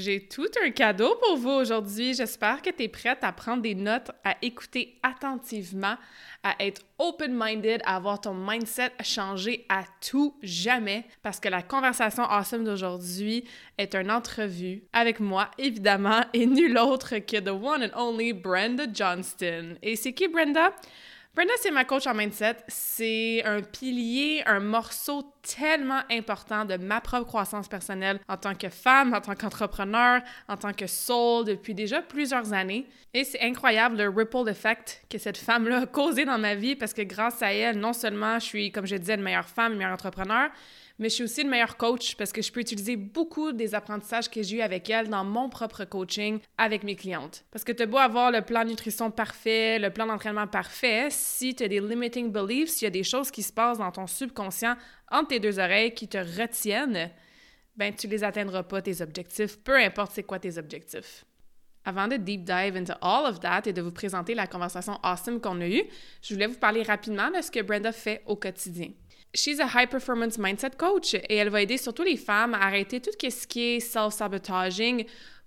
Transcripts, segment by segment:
J'ai tout un cadeau pour vous aujourd'hui. J'espère que tu es prête à prendre des notes, à écouter attentivement, à être open-minded, à avoir ton mindset changé à tout jamais parce que la conversation awesome d'aujourd'hui est une entrevue avec moi, évidemment, et nul autre que the one and only Brenda Johnston. Et c'est qui Brenda? Brenda, c'est ma coach en mindset. C'est un pilier, un morceau tellement important de ma propre croissance personnelle en tant que femme, en tant qu'entrepreneur, en tant que soul depuis déjà plusieurs années. Et c'est incroyable le ripple effect que cette femme-là a causé dans ma vie parce que grâce à elle, non seulement je suis, comme je disais, une meilleure femme, une meilleure entrepreneur, mais je suis aussi une meilleure coach parce que je peux utiliser beaucoup des apprentissages que j'ai eu avec elle dans mon propre coaching avec mes clientes. Parce que tu as beau avoir le plan de nutrition parfait, le plan d'entraînement parfait, si tu as des limiting beliefs, s'il y a des choses qui se passent dans ton subconscient entre tes deux oreilles qui te retiennent, ben tu les atteindras pas tes objectifs, peu importe c'est quoi tes objectifs. Avant de deep dive into all of that et de vous présenter la conversation awesome qu'on a eue, je voulais vous parler rapidement de ce que Brenda fait au quotidien. She's a high performance mindset coach et elle va aider surtout les femmes à arrêter tout ce qui est self-sabotaging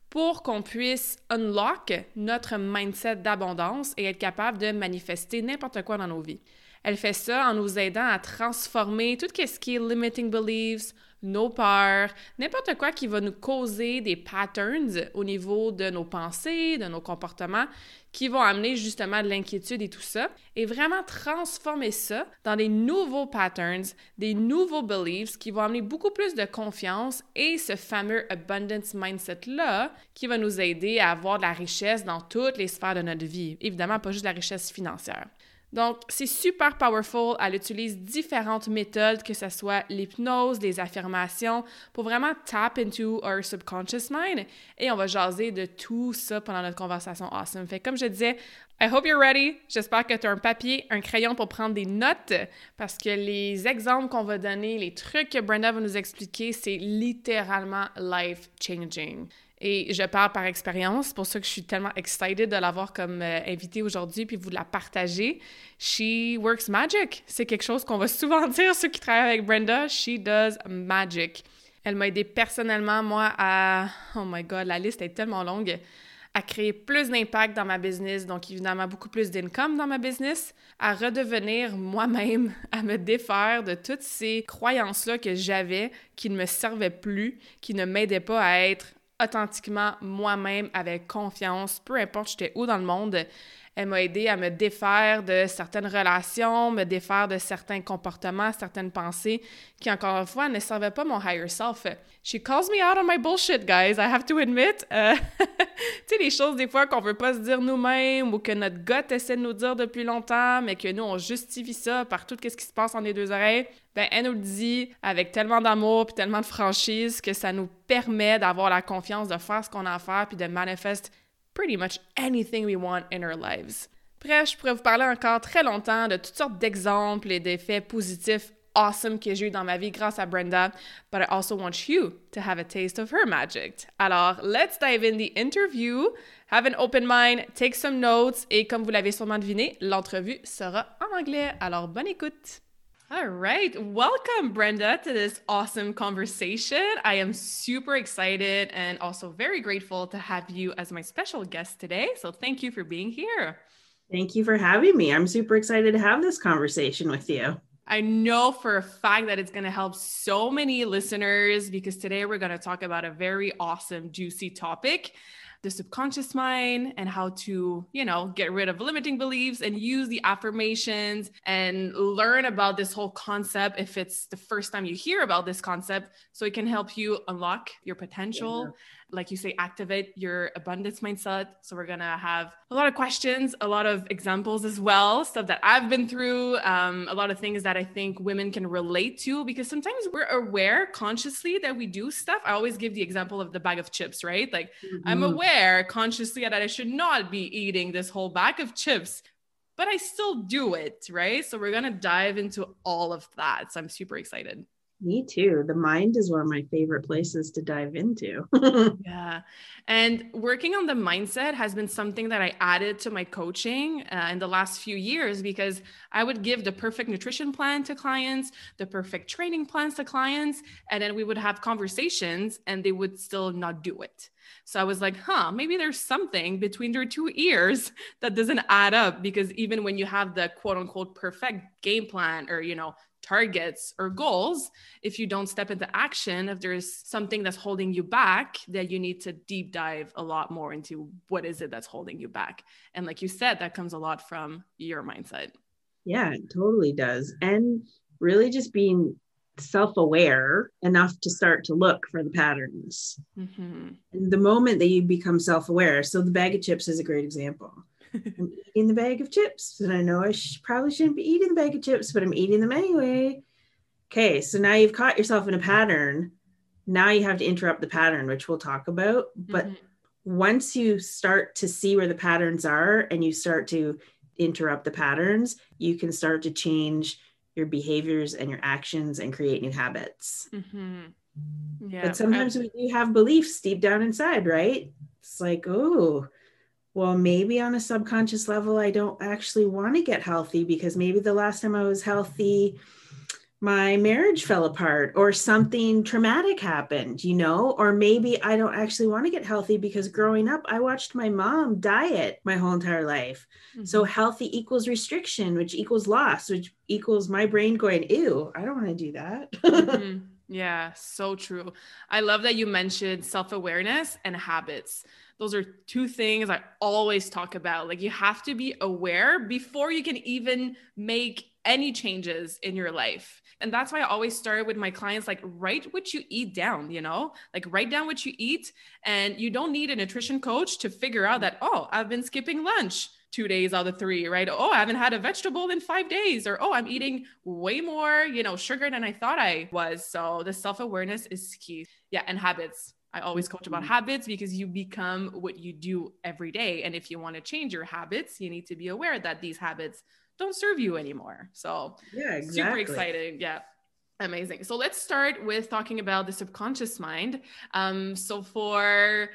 pour qu'on puisse unlock notre mindset d'abondance et être capable de manifester n'importe quoi dans nos vies. Elle fait ça en nous aidant à transformer tout ce qui est limiting beliefs, nos peurs, n'importe quoi qui va nous causer des patterns au niveau de nos pensées, de nos comportements, qui vont amener justement de l'inquiétude et tout ça, et vraiment transformer ça dans des nouveaux patterns, des nouveaux beliefs qui vont amener beaucoup plus de confiance et ce fameux abundance mindset-là qui va nous aider à avoir de la richesse dans toutes les sphères de notre vie. Évidemment, pas juste la richesse financière. Donc, c'est super powerful. Elle utilise différentes méthodes, que ce soit l'hypnose, les affirmations, pour vraiment tap into our subconscious mind. Et on va jaser de tout ça pendant notre conversation awesome. Fait comme je disais, I hope you're ready. J'espère que tu as un papier, un crayon pour prendre des notes parce que les exemples qu'on va donner, les trucs que Brenda va nous expliquer, c'est littéralement life changing. Et je parle par expérience, c'est pour ça que je suis tellement excited de l'avoir comme euh, invitée aujourd'hui puis vous la partager. She works magic. C'est quelque chose qu'on va souvent dire ceux qui travaillent avec Brenda. She does magic. Elle m'a aidé personnellement, moi, à. Oh my God, la liste est tellement longue. À créer plus d'impact dans ma business, donc évidemment beaucoup plus d'income dans ma business, à redevenir moi-même, à me défaire de toutes ces croyances-là que j'avais qui ne me servaient plus, qui ne m'aidaient pas à être authentiquement moi-même avec confiance, peu importe j'étais où dans le monde. Elle m'a aidé à me défaire de certaines relations, me défaire de certains comportements, certaines pensées qui, encore une fois, ne servaient pas mon higher self. She calls me out on my bullshit, guys, I have to admit. Euh, tu sais, les choses des fois qu'on veut pas se dire nous-mêmes ou que notre gut essaie de nous dire depuis longtemps, mais que nous, on justifie ça par tout ce qui se passe en les deux oreilles. Ben, elle nous le dit avec tellement d'amour puis tellement de franchise que ça nous permet d'avoir la confiance de faire ce qu'on a à faire puis de manifester pretty much anything we want in our lives. Bref, je pourrais vous parler encore très longtemps de toutes sortes d'exemples et d'effets positifs awesome que j'ai eu dans ma vie grâce à Brenda, but I also want you to have a taste of her magic. Alors, let's dive in the interview. Have an open mind, take some notes et comme vous l'avez sûrement deviné, l'entrevue sera en anglais. Alors, bonne écoute. All right. Welcome, Brenda, to this awesome conversation. I am super excited and also very grateful to have you as my special guest today. So, thank you for being here. Thank you for having me. I'm super excited to have this conversation with you. I know for a fact that it's going to help so many listeners because today we're going to talk about a very awesome, juicy topic the subconscious mind and how to, you know, get rid of limiting beliefs and use the affirmations and learn about this whole concept if it's the first time you hear about this concept so it can help you unlock your potential. Like you say, activate your abundance mindset. So we're gonna have a lot of questions, a lot of examples as well, stuff that I've been through, um, a lot of things that I think women can relate to because sometimes we're aware consciously that we do stuff. I always give the example of the bag of chips, right? Like mm-hmm. I'm aware consciously that I should not be eating this whole bag of chips but I still do it, right? So we're going to dive into all of that. So I'm super excited. Me too. The mind is one of my favorite places to dive into. yeah. And working on the mindset has been something that I added to my coaching uh, in the last few years because I would give the perfect nutrition plan to clients, the perfect training plans to clients, and then we would have conversations and they would still not do it. So I was like, huh, maybe there's something between their two ears that doesn't add up because even when you have the quote unquote perfect game plan or, you know, targets or goals if you don't step into action if there's something that's holding you back that you need to deep dive a lot more into what is it that's holding you back. And like you said that comes a lot from your mindset. Yeah it totally does. And really just being self-aware enough to start to look for the patterns. Mm-hmm. and the moment that you become self-aware so the bag of chips is a great example I'm eating the bag of chips, and I know I sh- probably shouldn't be eating the bag of chips, but I'm eating them anyway. Okay, so now you've caught yourself in a pattern. Now you have to interrupt the pattern, which we'll talk about. But mm-hmm. once you start to see where the patterns are and you start to interrupt the patterns, you can start to change your behaviors and your actions and create new habits. Mm-hmm. Yeah, but sometimes I- we do have beliefs deep down inside, right? It's like, oh, well, maybe on a subconscious level, I don't actually want to get healthy because maybe the last time I was healthy, my marriage fell apart or something traumatic happened, you know, or maybe I don't actually want to get healthy because growing up, I watched my mom diet my whole entire life. Mm-hmm. So healthy equals restriction, which equals loss, which equals my brain going, ew, I don't want to do that. mm-hmm. Yeah, so true. I love that you mentioned self awareness and habits those are two things I always talk about. Like you have to be aware before you can even make any changes in your life. And that's why I always start with my clients like write what you eat down, you know? Like write down what you eat and you don't need a nutrition coach to figure out that oh, I've been skipping lunch two days out of three, right? Oh, I haven't had a vegetable in five days, or oh, I'm eating way more, you know, sugar than I thought I was. So the self awareness is key. Yeah, and habits. I always coach about mm-hmm. habits because you become what you do every day. And if you want to change your habits, you need to be aware that these habits don't serve you anymore. So, yeah, exactly. super exciting. Yeah. Amazing. So, let's start with talking about the subconscious mind. Um, so, for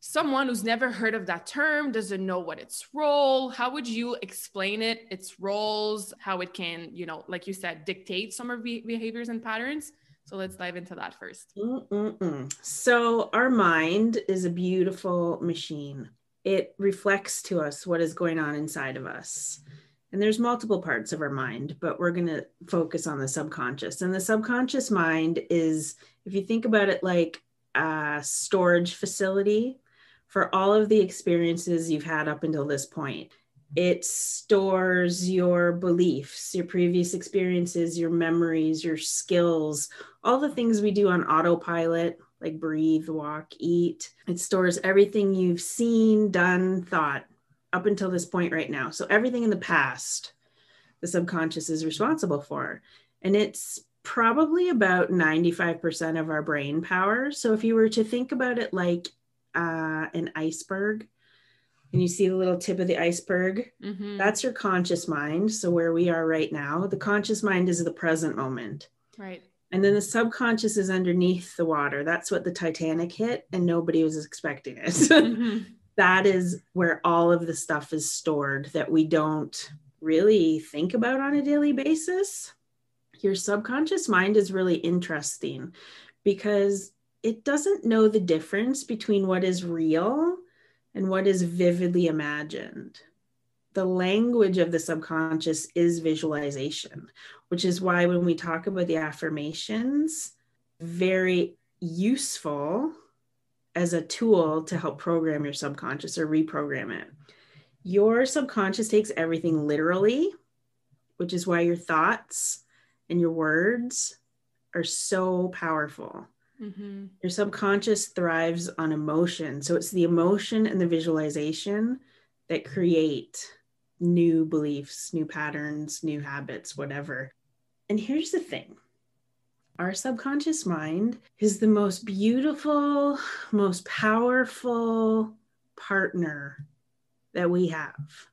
someone who's never heard of that term, doesn't know what its role, how would you explain it, its roles, how it can, you know, like you said, dictate some of behaviors and patterns? So let's dive into that 1st Mm-mm-mm. So, our mind is a beautiful machine. It reflects to us what is going on inside of us. And there's multiple parts of our mind, but we're going to focus on the subconscious. And the subconscious mind is, if you think about it like a storage facility for all of the experiences you've had up until this point it stores your beliefs, your previous experiences, your memories, your skills, all the things we do on autopilot, like breathe, walk, eat. It stores everything you've seen, done, thought up until this point right now. So everything in the past, the subconscious is responsible for. And it's probably about 95% of our brain power. So if you were to think about it like uh, an iceberg, and you see the little tip of the iceberg, mm-hmm. that's your conscious mind. So, where we are right now, the conscious mind is the present moment. Right. And then the subconscious is underneath the water. That's what the Titanic hit, and nobody was expecting it. Mm-hmm. that is where all of the stuff is stored that we don't really think about on a daily basis. Your subconscious mind is really interesting because it doesn't know the difference between what is real and what is vividly imagined. The language of the subconscious is visualization, which is why when we talk about the affirmations, very useful as a tool to help program your subconscious or reprogram it. Your subconscious takes everything literally, which is why your thoughts and your words are so powerful Mm-hmm. Your subconscious thrives on emotion. So it's the emotion and the visualization that create new beliefs, new patterns, new habits, whatever. And here's the thing our subconscious mind is the most beautiful, most powerful partner that we have.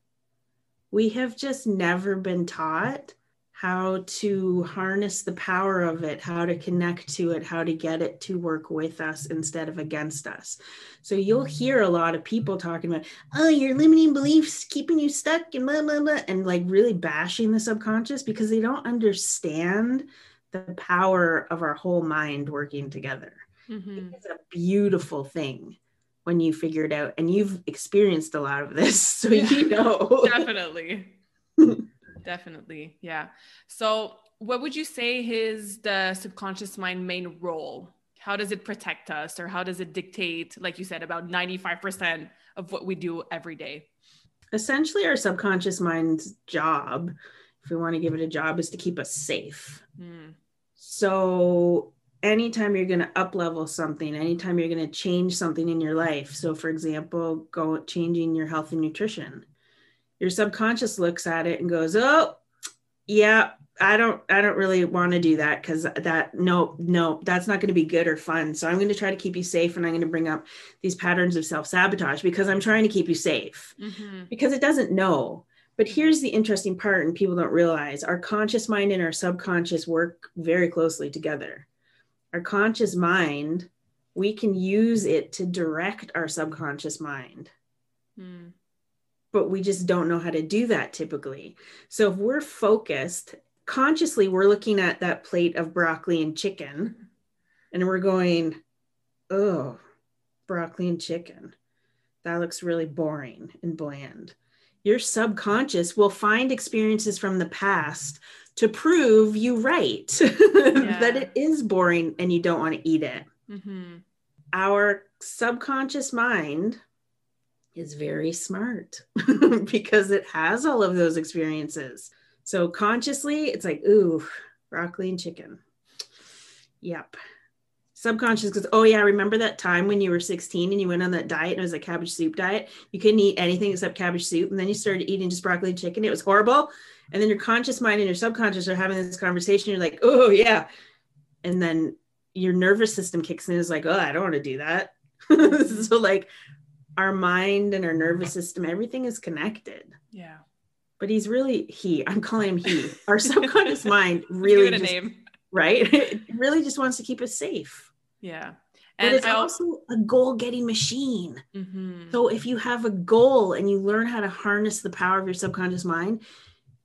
We have just never been taught how to harness the power of it, how to connect to it, how to get it to work with us instead of against us. So you'll hear a lot of people talking about, oh, your limiting beliefs keeping you stuck and blah, blah, blah, and like really bashing the subconscious because they don't understand the power of our whole mind working together. Mm-hmm. It's a beautiful thing when you figure it out and you've experienced a lot of this so yeah, you know definitely definitely yeah. So what would you say is the subconscious mind main role? How does it protect us or how does it dictate like you said about 95% of what we do every day? Essentially our subconscious mind's job if we want to give it a job is to keep us safe. Mm. so anytime you're going to up level something anytime you're going to change something in your life so for example go changing your health and nutrition your subconscious looks at it and goes, "Oh, yeah, I don't I don't really want to do that cuz that no no that's not going to be good or fun. So I'm going to try to keep you safe and I'm going to bring up these patterns of self-sabotage because I'm trying to keep you safe." Mm-hmm. Because it doesn't know. But here's the interesting part and people don't realize our conscious mind and our subconscious work very closely together. Our conscious mind, we can use it to direct our subconscious mind. Mm but we just don't know how to do that typically. So if we're focused, consciously, we're looking at that plate of broccoli and chicken and we're going, oh, broccoli and chicken. That looks really boring and bland. Your subconscious will find experiences from the past to prove you right yeah. that it is boring and you don't want to eat it. Mm-hmm. Our subconscious mind is very smart because it has all of those experiences. So consciously, it's like, ooh, broccoli and chicken. Yep. Subconscious goes, oh yeah, remember that time when you were 16 and you went on that diet and it was a cabbage soup diet? You couldn't eat anything except cabbage soup. And then you started eating just broccoli and chicken. It was horrible. And then your conscious mind and your subconscious are having this conversation. You're like, oh yeah. And then your nervous system kicks in and is like, oh, I don't want to do that. so like our mind and our nervous system, everything is connected. Yeah. But he's really he. I'm calling him he. Our subconscious mind really just, name. right. It really just wants to keep us safe. Yeah. And but it's I also a goal getting machine. Mm-hmm. So if you have a goal and you learn how to harness the power of your subconscious mind,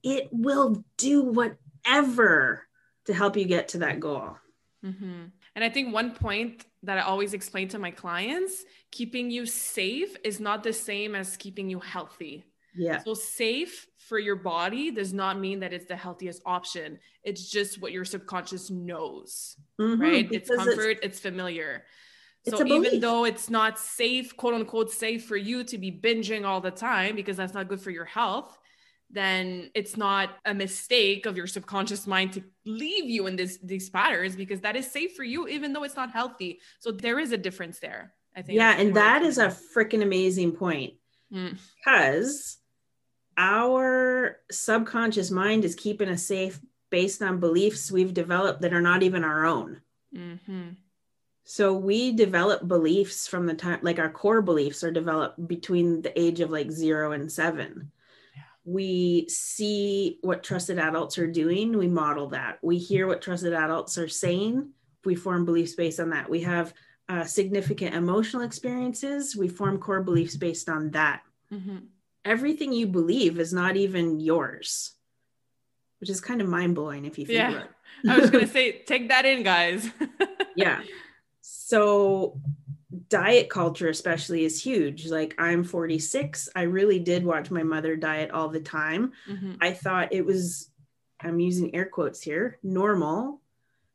it will do whatever to help you get to that goal. Mm-hmm. And I think one point that I always explain to my clients keeping you safe is not the same as keeping you healthy. Yeah. So safe for your body does not mean that it's the healthiest option. It's just what your subconscious knows, mm-hmm, right? It's comfort, it's, it's familiar. It's so even though it's not safe, quote unquote, safe for you to be binging all the time because that's not good for your health, then it's not a mistake of your subconscious mind to leave you in this these patterns because that is safe for you even though it's not healthy so there is a difference there i think yeah and that is a freaking amazing point mm. because our subconscious mind is keeping us safe based on beliefs we've developed that are not even our own mm-hmm. so we develop beliefs from the time like our core beliefs are developed between the age of like zero and seven we see what trusted adults are doing, we model that. We hear what trusted adults are saying, we form beliefs based on that. We have uh, significant emotional experiences, we form core beliefs based on that. Mm-hmm. Everything you believe is not even yours, which is kind of mind blowing if you think yeah. about it. I was going to say, take that in, guys. yeah. So diet culture especially is huge. Like i'm 46 i really did watch my mother diet all the time. Mm-hmm. i thought it was i'm using air quotes here normal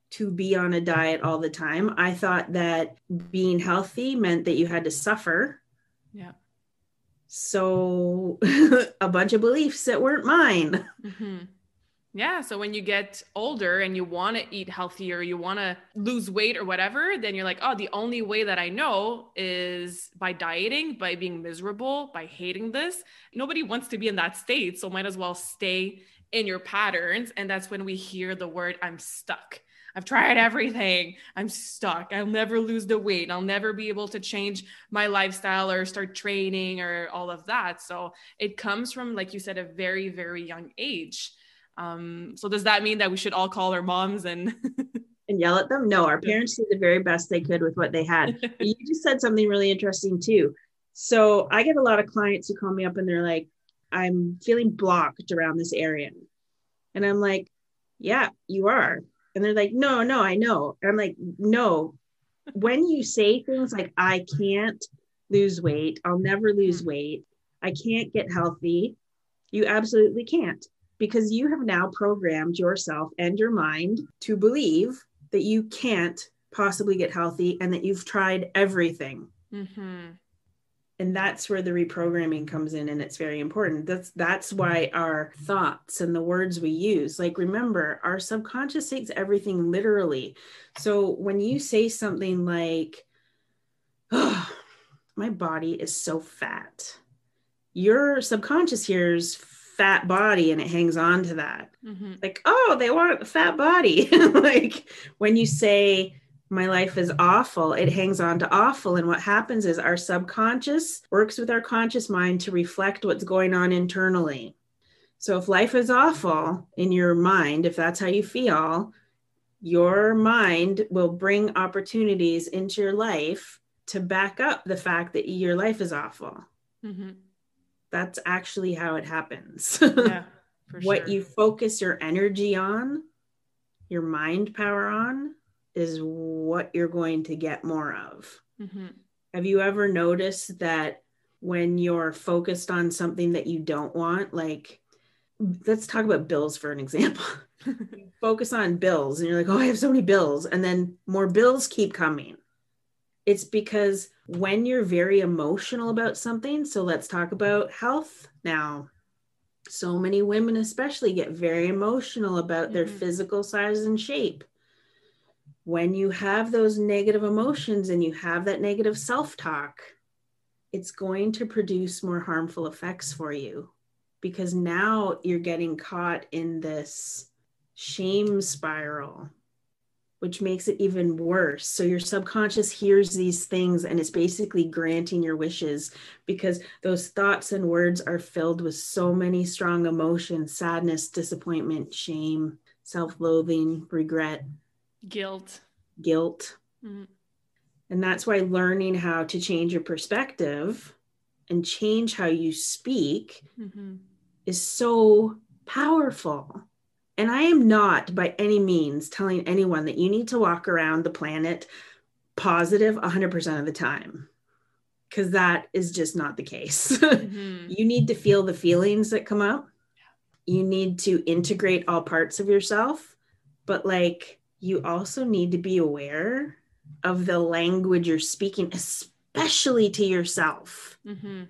to be on a diet all the time. I thought that being healthy meant that you had to suffer. Yeah. So a bunch of beliefs that weren't mine. Mm-hmm. Yeah. So when you get older and you want to eat healthier, you want to lose weight or whatever, then you're like, oh, the only way that I know is by dieting, by being miserable, by hating this. Nobody wants to be in that state. So might as well stay in your patterns. And that's when we hear the word, I'm stuck. I've tried everything. I'm stuck. I'll never lose the weight. I'll never be able to change my lifestyle or start training or all of that. So it comes from, like you said, a very, very young age. Um, so does that mean that we should all call our moms and and yell at them? No, our parents did the very best they could with what they had. you just said something really interesting too. So I get a lot of clients who call me up and they're like, I'm feeling blocked around this area. And I'm like, yeah, you are. And they're like, no, no, I know. And I'm like, no. When you say things like, I can't lose weight, I'll never lose weight, I can't get healthy, you absolutely can't because you have now programmed yourself and your mind to believe that you can't possibly get healthy and that you've tried everything. Mm-hmm. And that's where the reprogramming comes in, and it's very important. That's that's why our thoughts and the words we use. Like, remember, our subconscious takes everything literally. So when you say something like, "Oh, my body is so fat," your subconscious hears fat body and it hangs on to that. Mm-hmm. Like, oh, they want a fat body. like when you say, my life is awful, it hangs on to awful. And what happens is our subconscious works with our conscious mind to reflect what's going on internally. So if life is awful in your mind, if that's how you feel, your mind will bring opportunities into your life to back up the fact that your life is awful. Mm-hmm that's actually how it happens. Yeah, what sure. you focus your energy on, your mind power on, is what you're going to get more of. Mm-hmm. Have you ever noticed that when you're focused on something that you don't want, like, let's talk about bills for an example. focus on bills and you're like, oh, I have so many bills. And then more bills keep coming. It's because when you're very emotional about something, so let's talk about health now. So many women, especially, get very emotional about their mm-hmm. physical size and shape. When you have those negative emotions and you have that negative self talk, it's going to produce more harmful effects for you because now you're getting caught in this shame spiral which makes it even worse. So your subconscious hears these things and it's basically granting your wishes because those thoughts and words are filled with so many strong emotions sadness, disappointment, shame, self loathing, regret, guilt. Guilt. Mm-hmm. And that's why learning how to change your perspective and change how you speak mm-hmm. is so powerful and I am not by any means telling anyone that you need to walk around the planet positive 100% of the time, because that is just not the case. Mm-hmm. you need to feel the feelings that come up. You need to integrate all parts of yourself, but like you also need to be aware of the language you're speaking, especially to yourself. Mm-hmm.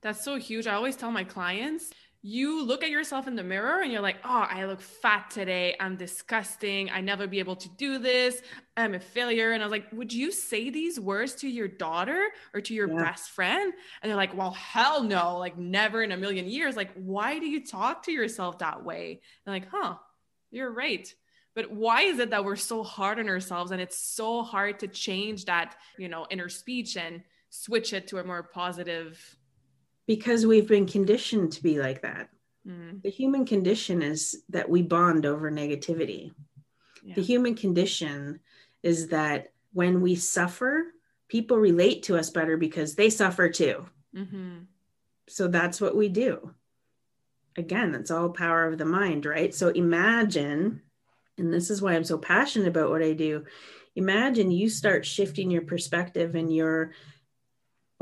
That's so huge. I always tell my clients you look at yourself in the mirror and you're like, oh, I look fat today. I'm disgusting. I never be able to do this. I'm a failure. And I was like, would you say these words to your daughter or to your yeah. best friend? And they're like, well, hell no, like never in a million years. Like, why do you talk to yourself that way? And like, huh, you're right. But why is it that we're so hard on ourselves and it's so hard to change that, you know, inner speech and switch it to a more positive because we've been conditioned to be like that. Mm. The human condition is that we bond over negativity. Yeah. The human condition is that when we suffer, people relate to us better because they suffer too. Mm-hmm. So that's what we do. Again, that's all power of the mind, right? So imagine, and this is why I'm so passionate about what I do. Imagine you start shifting your perspective and your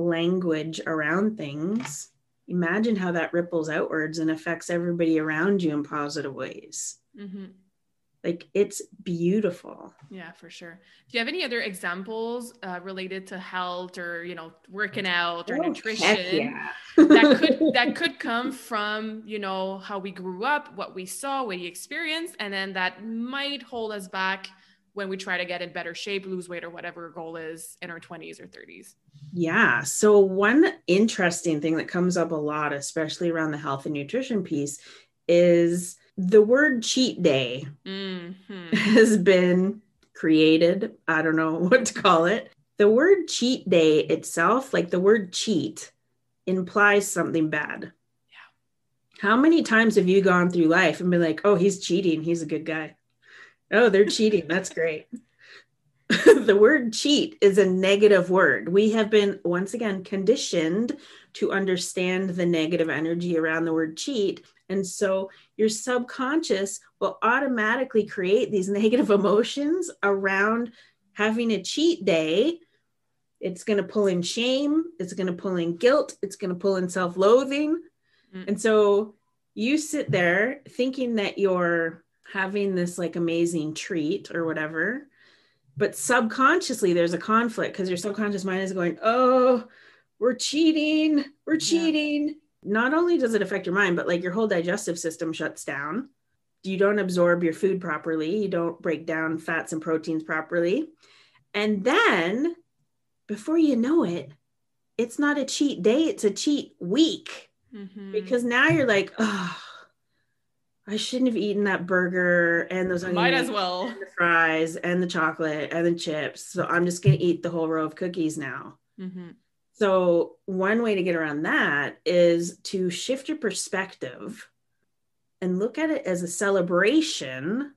language around things, imagine how that ripples outwards and affects everybody around you in positive ways. Mm-hmm. Like it's beautiful. Yeah, for sure. Do you have any other examples uh, related to health or you know working out or oh, nutrition yeah. that could that could come from you know how we grew up, what we saw, what we experienced, and then that might hold us back when we try to get in better shape, lose weight, or whatever our goal is in our 20s or 30s? Yeah. So, one interesting thing that comes up a lot, especially around the health and nutrition piece, is the word cheat day mm-hmm. has been created. I don't know what to call it. The word cheat day itself, like the word cheat, implies something bad. Yeah. How many times have you gone through life and been like, oh, he's cheating. He's a good guy. Oh, they're cheating. That's great. the word cheat is a negative word. We have been, once again, conditioned to understand the negative energy around the word cheat. And so your subconscious will automatically create these negative emotions around having a cheat day. It's going to pull in shame, it's going to pull in guilt, it's going to pull in self loathing. Mm. And so you sit there thinking that you're having this like amazing treat or whatever but subconsciously there's a conflict because your subconscious mind is going oh we're cheating we're cheating yeah. not only does it affect your mind but like your whole digestive system shuts down you don't absorb your food properly you don't break down fats and proteins properly and then before you know it it's not a cheat day it's a cheat week mm-hmm. because now you're like oh I shouldn't have eaten that burger and those might as well the fries and the chocolate and the chips. So I'm just gonna eat the whole row of cookies now. Mm-hmm. So one way to get around that is to shift your perspective and look at it as a celebration.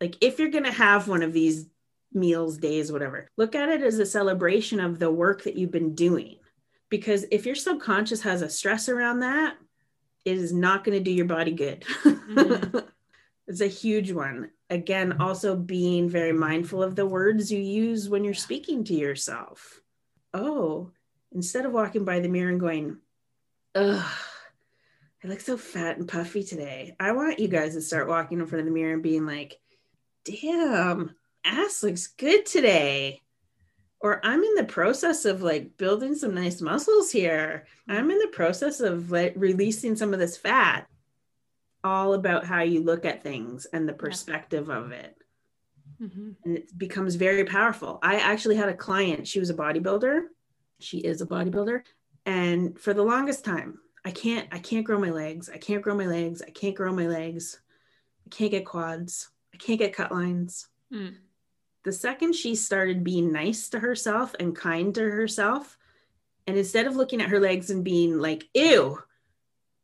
Like if you're gonna have one of these meals, days, whatever, look at it as a celebration of the work that you've been doing. Because if your subconscious has a stress around that, is not going to do your body good. Mm-hmm. it's a huge one. Again, also being very mindful of the words you use when you're speaking to yourself. Oh, instead of walking by the mirror and going, ugh, I look so fat and puffy today. I want you guys to start walking in front of the mirror and being like, damn, ass looks good today or I'm in the process of like building some nice muscles here. I'm in the process of like releasing some of this fat. All about how you look at things and the perspective of it. Mm-hmm. And it becomes very powerful. I actually had a client, she was a bodybuilder. She is a bodybuilder. And for the longest time, I can't I can't grow my legs. I can't grow my legs. I can't grow my legs. I can't get quads. I can't get cut lines. Mm the second she started being nice to herself and kind to herself, and instead of looking at her legs and being like, ew,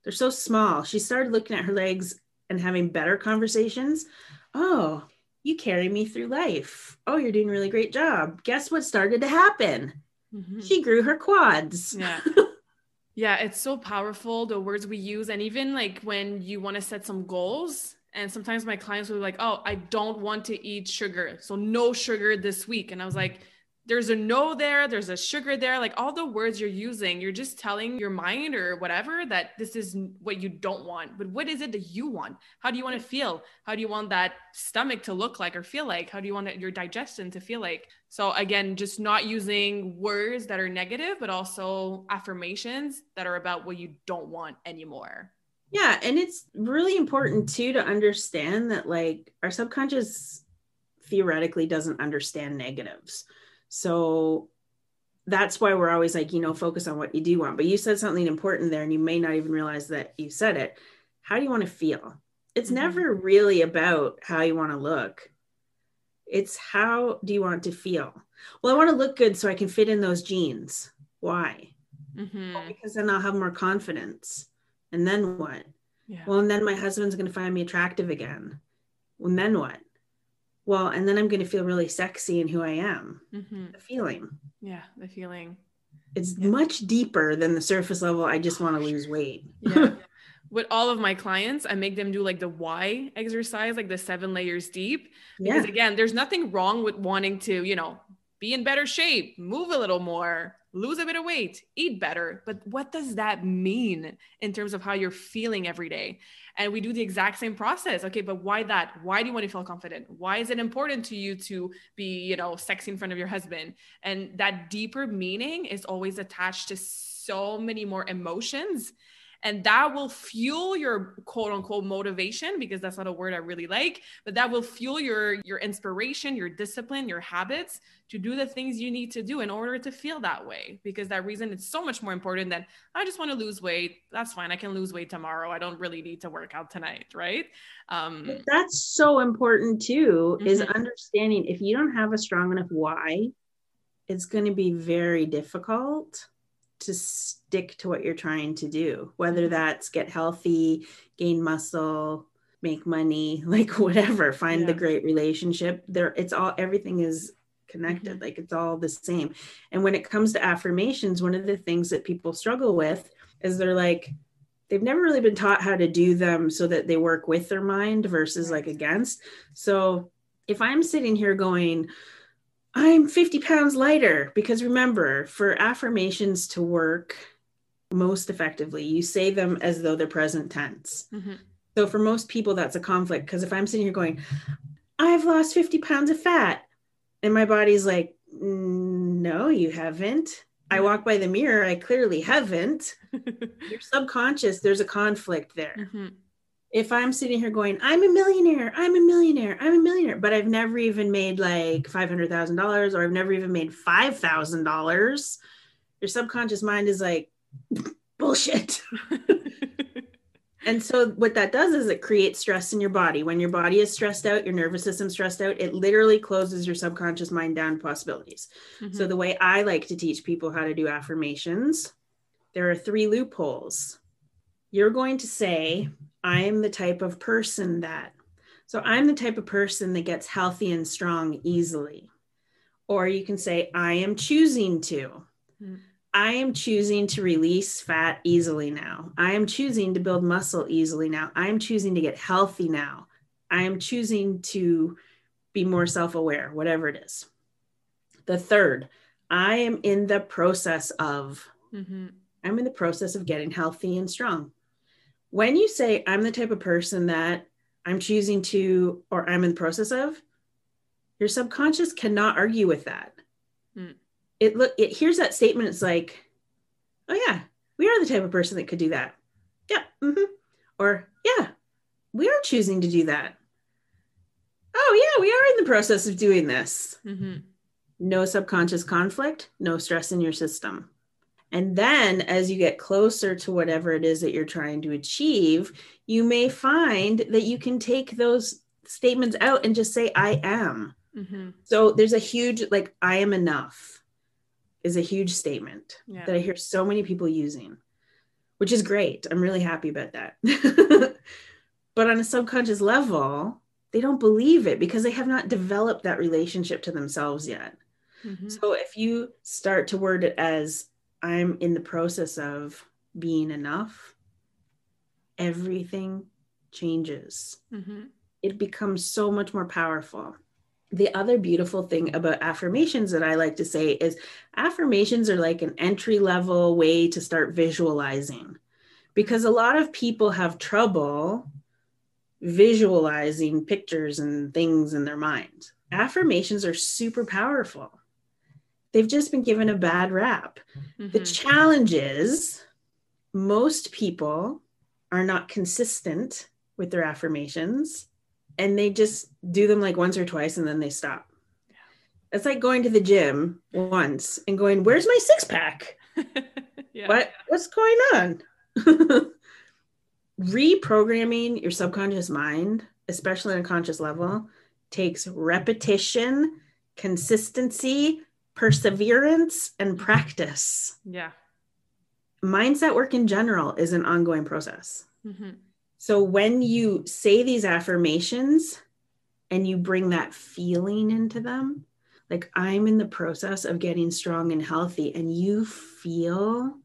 they're so small, she started looking at her legs and having better conversations. Oh, you carry me through life. Oh, you're doing a really great job. Guess what started to happen? Mm-hmm. She grew her quads. Yeah. yeah, it's so powerful the words we use. And even like when you want to set some goals, and sometimes my clients will be like, oh, I don't want to eat sugar. So no sugar this week. And I was like, there's a no there, there's a sugar there. Like all the words you're using, you're just telling your mind or whatever that this is what you don't want. But what is it that you want? How do you want to feel? How do you want that stomach to look like or feel like? How do you want your digestion to feel like? So again, just not using words that are negative, but also affirmations that are about what you don't want anymore. Yeah, and it's really important too to understand that like our subconscious theoretically doesn't understand negatives. So that's why we're always like, you know, focus on what you do want. But you said something important there and you may not even realize that you said it. How do you want to feel? It's mm-hmm. never really about how you want to look. It's how do you want to feel? Well, I want to look good so I can fit in those jeans. Why? Mm-hmm. Well, because then I'll have more confidence and then what? Yeah. Well, and then my husband's going to find me attractive again. And then what? Well, and then I'm going to feel really sexy in who I am. Mm-hmm. The feeling. Yeah, the feeling. It's yeah. much deeper than the surface level. I just want to lose weight. Yeah. With all of my clients, I make them do like the why exercise, like the seven layers deep. Because yeah. again, there's nothing wrong with wanting to, you know, be in better shape, move a little more, lose a bit of weight, eat better. But what does that mean in terms of how you're feeling every day? And we do the exact same process. Okay, but why that? Why do you want to feel confident? Why is it important to you to be, you know, sexy in front of your husband? And that deeper meaning is always attached to so many more emotions and that will fuel your quote unquote motivation because that's not a word i really like but that will fuel your your inspiration your discipline your habits to do the things you need to do in order to feel that way. Because that reason is so much more important than i just want to lose weight. That's fine. I can lose weight tomorrow. I don't really need to work out tonight right? Um that's so important too mm-hmm. is understanding if you don't have a strong enough why it's going to be very difficult to stick to what you're trying to do, whether mm-hmm. that's get healthy, gain muscle, make money, like whatever, find yeah. the great relationship. There, it's all everything is connected, mm-hmm. like it's all the same. And when it comes to affirmations, one of the things that people struggle with is they're like, they've never really been taught how to do them so that they work with their mind versus like against. So if I'm sitting here going, I'm 50 pounds lighter. Because remember, for affirmations to work most effectively, you say them as though they're present tense. Mm-hmm. So for most people, that's a conflict. Because if I'm sitting here going, I've lost 50 pounds of fat, and my body's like, no, you haven't. I walk by the mirror, I clearly haven't. Your subconscious, there's a conflict there. Mm-hmm if I'm sitting here going, I'm a millionaire, I'm a millionaire, I'm a millionaire, but I've never even made like $500,000 or I've never even made $5,000, your subconscious mind is like, bullshit. and so what that does is it creates stress in your body. When your body is stressed out, your nervous system stressed out, it literally closes your subconscious mind down to possibilities. Mm-hmm. So the way I like to teach people how to do affirmations, there are three loopholes. You're going to say, I am the type of person that. So I'm the type of person that gets healthy and strong easily. Or you can say, I am choosing to. Mm. I am choosing to release fat easily now. I am choosing to build muscle easily now. I am choosing to get healthy now. I am choosing to be more self aware, whatever it is. The third, I am in the process of, mm-hmm. I'm in the process of getting healthy and strong when you say i'm the type of person that i'm choosing to or i'm in the process of your subconscious cannot argue with that mm. it look it hears that statement it's like oh yeah we are the type of person that could do that yeah mm-hmm. or yeah we are choosing to do that oh yeah we are in the process of doing this mm-hmm. no subconscious conflict no stress in your system and then as you get closer to whatever it is that you're trying to achieve, you may find that you can take those statements out and just say, I am. Mm-hmm. So there's a huge, like, I am enough is a huge statement yeah. that I hear so many people using, which is great. I'm really happy about that. but on a subconscious level, they don't believe it because they have not developed that relationship to themselves yet. Mm-hmm. So if you start to word it as I'm in the process of being enough, everything changes. Mm-hmm. It becomes so much more powerful. The other beautiful thing about affirmations that I like to say is affirmations are like an entry level way to start visualizing because a lot of people have trouble visualizing pictures and things in their mind. Affirmations are super powerful they've just been given a bad rap. Mm-hmm. The challenge is most people are not consistent with their affirmations and they just do them like once or twice and then they stop. It's like going to the gym once and going, Where's my six pack? yeah. What what's going on? Reprogramming your subconscious mind, especially on a conscious level, takes repetition, consistency, perseverance and practice. Yeah. Mindset work in general is an ongoing process. Mm-hmm. So when you say these affirmations and you bring that feeling into them, like I'm in the process of getting strong and healthy, and you feel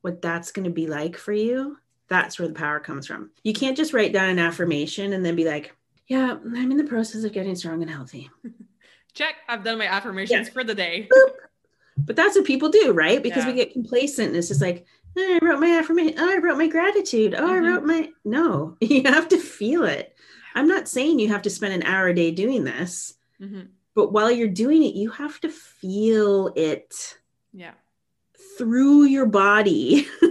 what that's going to be like for you, that's where the power comes from. You can't just write down an affirmation and then be like, yeah, I'm in the process of getting strong and healthy. Check. I've done my affirmations yeah. for the day. But that's what people do, right? Because Yeah. we get complacent and it's just like, "Oh, I wrote my affirmation. Oh, I wrote my gratitude. Oh, Mhm. I wrote my no. You have to feel it. I'm not saying you have to spend an hour a day doing this, Mhm. but while you're doing it, you have to feel it Yeah. through your body.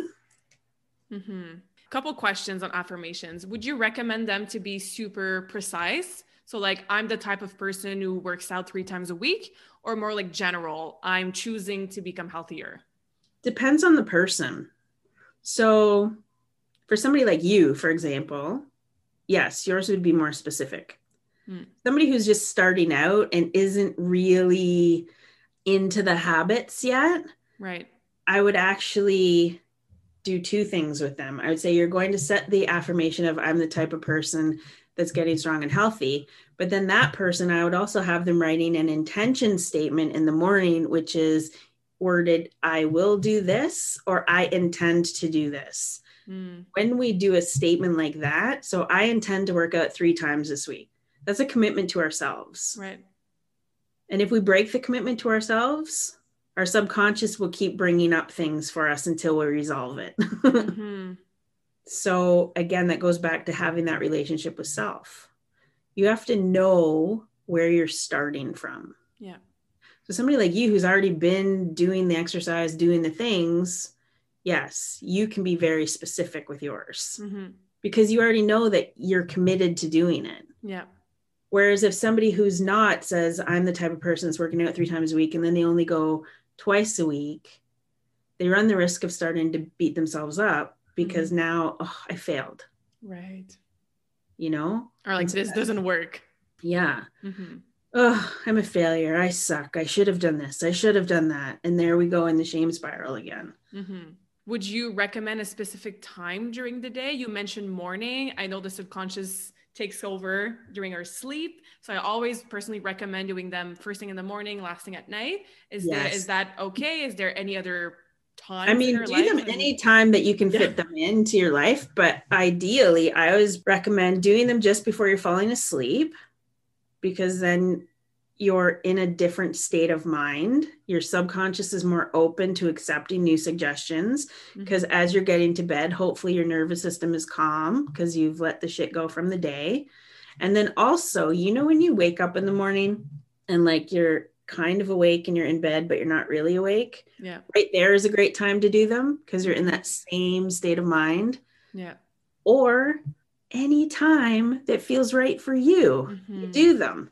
Mm-hmm. Couple questions on affirmations. Would you recommend them to be super precise? So, like, I'm the type of person who works out three times a week, or more like general, I'm choosing to become healthier. Depends on the person. So, for somebody like you, for example, yes, yours would be more specific. Hmm. Somebody who's just starting out and isn't really into the habits yet, Right. I would actually do two things with them. I would say you're going to set the affirmation of I'm the type of person that's getting strong and healthy. But then that person, I would also have them writing an intention statement in the morning, which is worded, I will do this or I intend to do this. Mm. When we do a statement like that, so I intend to work out three times this week, that's a commitment to ourselves. Right. And if we break the commitment to ourselves, our subconscious will keep bringing up things for us until we resolve it. hmm so, again, that goes back to having that relationship with self. You have to know where you're starting from. Yeah. So, somebody like you who's already been doing the exercise, doing the things, yes, you can be very specific with yours hmm because you already know that you're committed to doing it. Yeah. Whereas if somebody who's not says, I'm the type of person that's working out three times a week and then they only go twice a week, they run the risk of starting to beat themselves up because now oh, I failed, Right. you know? Or like, this doesn't work. Yeah. hmm Oh, I'm a failure. I suck. I should have done this. I should have done that. And there we go in the shame spiral again. hmm Would you recommend a specific time during the day? You mentioned morning. I know the subconscious takes over during our sleep. So I always personally recommend doing them first thing in the morning, last thing at night. Is there Yes. is that okay? Is there any other time? I mean, do them any time that you can Yeah. fit them into your life. But ideally, I always recommend doing them just before you're falling asleep because then you're in a different state of mind. Your subconscious is more open to accepting new suggestions because as you're getting to bed, hopefully your nervous system is calm because you've let the shit go from the day. And then also, you know, when you wake up in the morning and like you're kind of awake and you're in bed, but you're not really awake, yeah, right there is a great time to do them because you're in that same state of mind. Yeah, or any time that feels right for you you Mhm. do them.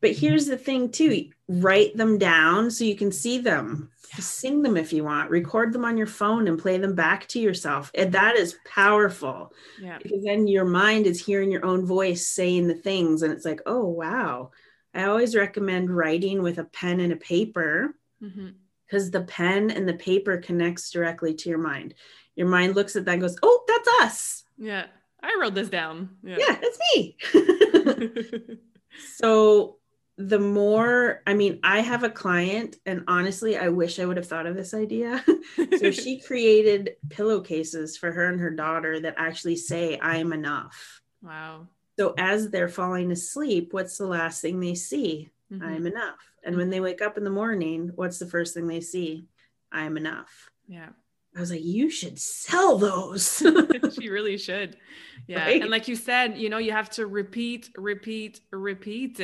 But here's the thing too write them down so you can see them. Yeah. sing them if you want record them on your phone and play them back to yourself and that is powerful. Yeah, because then your mind is hearing your own voice saying the things and it's like oh wow i always recommend writing with a pen and a paper mm-hmm. because the pen and the paper connects directly to your mind. Your mind looks at that and goes, "Oh, that's us. yeah. I wrote this down. Yeah, it's me." so the more, I mean, I have a client, and honestly, I wish I would have thought of this idea. so she created pillowcases for her and her daughter that actually say, "I am enough." wow. So as they're falling asleep, what's the last thing they see? Mhm. I am enough. And when they wake up in the morning, what's the first thing they see? I am enough. Yeah. I was like, you should sell those. she really should. Yeah. Right? And like you said, you know, you have to repeat, repeat, repeat.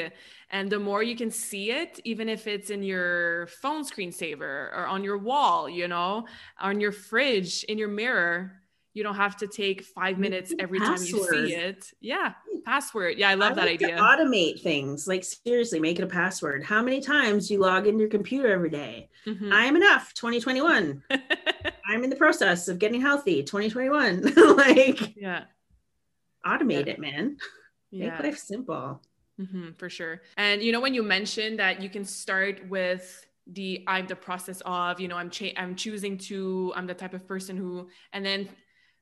And the more you can see it, even if it's in your phone screensaver or on your wall, you know, on your fridge, in your mirror, you don't have to take five minutes Make it a every time you see it. Yeah. Password. Yeah. I love I that like idea. automate things. Like seriously, make it a password. How many times do you log into your computer every day? Mhm. I am enough. 2021. I'm in the process of getting healthy. 2021. like yeah. automate Yeah. it, man. Make life simple. hmm for sure. And you know, when you mentioned that you can start with the I'm the process of, you know, I'm cha- I'm choosing to, I'm the type of person who, and then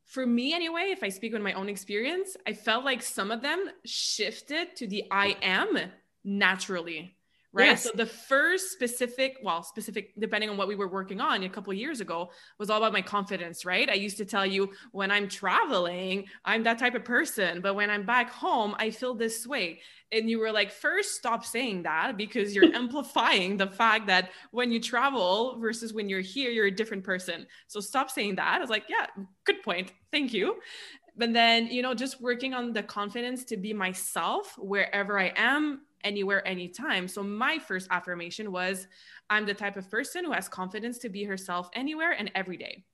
for me anyway, if I speak on my own experience, I felt like some of them shifted to the I am naturally, right? yes. so the first specific well specific depending on what we were working on a couple years ago was all about my confidence right? I used to tell you when i'm traveling i'm that type of person but when i'm back home i feel this way. And you were like first stop saying that because you're amplifying the fact that when you travel versus when you're here you're a different person. So stop saying that. I was like yeah good point. Thank you. But then you know just working on the confidence to be myself wherever i am anywhere, anytime. So my first affirmation was I'm the type of person who has confidence to be herself anywhere and every day.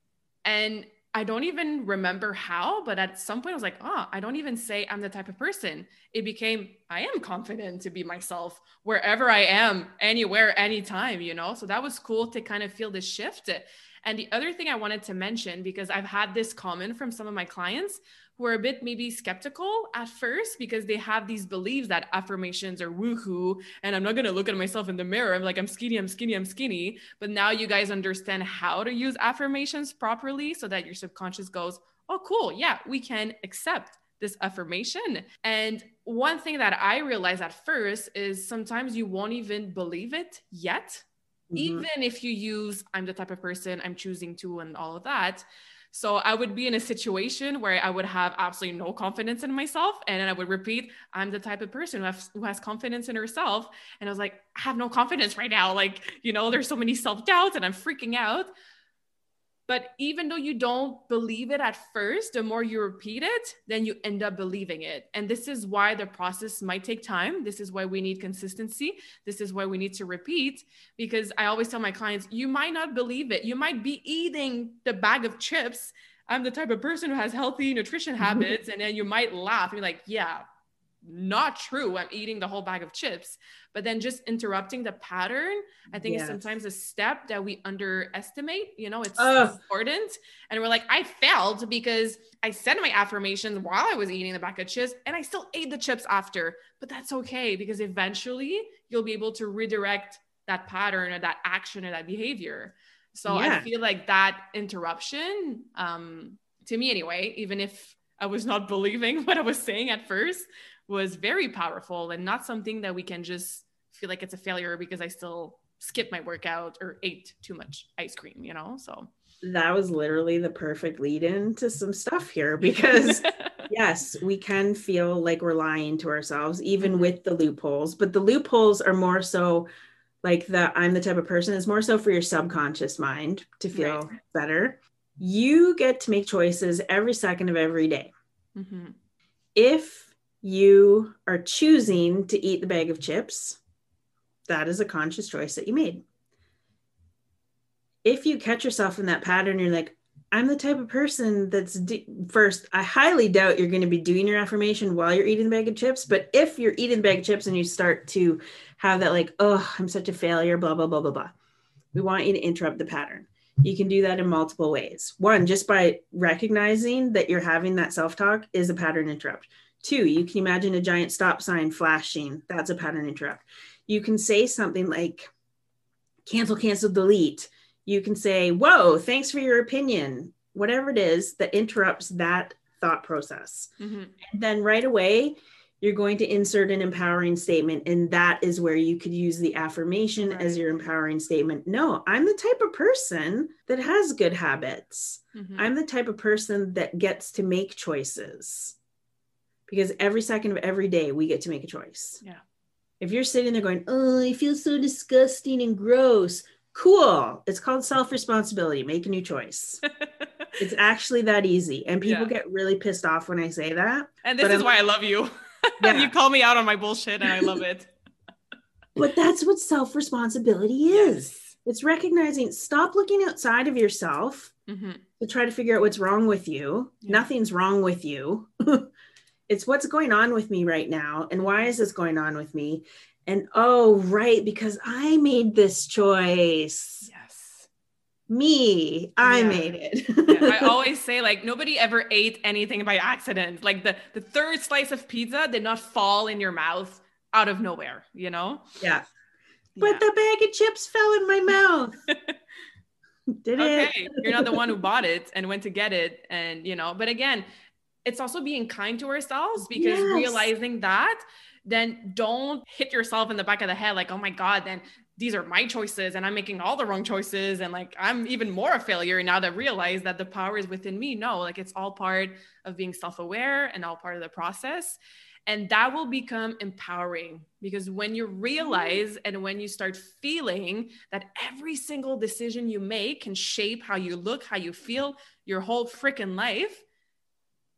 And I don't even remember how, but at some point I was like, oh, I don't even say I'm the type of person. It became, I am confident to be myself wherever I am, anywhere, anytime, you know? So that was cool to kind of feel the shift. And the other thing I wanted to mention, because I've had this comment from some of my clients, who are a bit maybe skeptical at first because they have these beliefs that affirmations are woohoo and I'm not going to look at myself in the mirror. I'm like, I'm skinny, I'm skinny, I'm skinny. But now you guys understand how to use affirmations properly so that your subconscious goes, oh, cool. Yeah, we can accept this affirmation. And one thing that I realized at first is sometimes you won't even believe it yet. Mm-hmm. Even if you use, I'm the type of person I'm choosing to, and all of that, so I would be in a situation where I would have absolutely no confidence in myself. And I would repeat, I'm the type of person who has, who has confidence in herself. And I was like, I have no confidence right now. Like, you know, there's so many self doubts and I'm freaking out. But even though you don't believe it at first, the more you repeat it, then you end up believing it. And this is why the process might take time. This is why we need consistency. This is why we need to repeat. Because I always tell my clients, you might not believe it. You might be eating the bag of chips. I'm the type of person who has healthy nutrition habits. and then you might laugh and be like, yeah, not true. I'm eating the whole bag of chips. But then just interrupting the pattern, I think yes. is sometimes a step that we underestimate. You know, it's Ugh. important. And we're like, I failed because I said my affirmations while I was eating the bag of chips and I still ate the chips after. But that's okay because eventually you'll be able to redirect that pattern or that action or that behavior. So yeah. I feel like that interruption, um, to me anyway, even if I was not believing what I was saying at first, was very powerful and not something that we can just feel like it's a failure because I still skipped my workout or ate too much ice cream, you know? So that was literally the perfect lead in to some stuff here because yes, we can feel like we're lying to ourselves, even mm-hmm. with the loopholes, but the loopholes are more so like the I'm the type of person is more so for your subconscious mind to feel right. better. You get to make choices every second of every day. Mm-hmm. If you are choosing to eat the bag of chips, that is a conscious choice that you made. If you catch yourself in that pattern, you're like, I'm the type of person that's de- first, I highly doubt you're going to be doing your affirmation while you're eating the bag of chips. But if you're eating the bag of chips and you start to have that, like, oh, I'm such a failure, blah, blah, blah, blah, blah, we want you to interrupt the pattern. You can do that in multiple ways. One, just by recognizing that you're having that self talk is a pattern interrupt. Two, you can imagine a giant stop sign flashing. That's a pattern interrupt. You can say something like cancel, cancel, delete. You can say, whoa, thanks for your opinion. Whatever it is that interrupts that thought process. Mm-hmm. And then right away, you're going to insert an empowering statement. And that is where you could use the affirmation right. as your empowering statement. No, I'm the type of person that has good habits. Mm-hmm. I'm the type of person that gets to make choices because every second of every day we get to make a choice. Yeah. If you're sitting there going, "Oh, I feel so disgusting and gross." Cool. It's called self-responsibility. Make a new choice. it's actually that easy. And people yeah. get really pissed off when I say that. And this is I'm, why I love you. Yeah. you call me out on my bullshit and I love it. but that's what self-responsibility is. Yes. It's recognizing stop looking outside of yourself mm-hmm. to try to figure out what's wrong with you. Yeah. Nothing's wrong with you. It's what's going on with me right now. And why is this going on with me? And oh, right, because I made this choice. Yes. Me, I yeah. made it. yeah. I always say, like, nobody ever ate anything by accident. Like, the, the third slice of pizza did not fall in your mouth out of nowhere, you know? Yeah. But yeah. the bag of chips fell in my mouth. Did okay. it? You're not the one who bought it and went to get it. And, you know, but again, it's also being kind to ourselves because yes. realizing that then don't hit yourself in the back of the head like, oh my God, then these are my choices and I'm making all the wrong choices. And like, I'm even more a failure now that I realize that the power is within me. No, like it's all part of being self aware and all part of the process. And that will become empowering because when you realize and when you start feeling that every single decision you make can shape how you look, how you feel, your whole freaking life,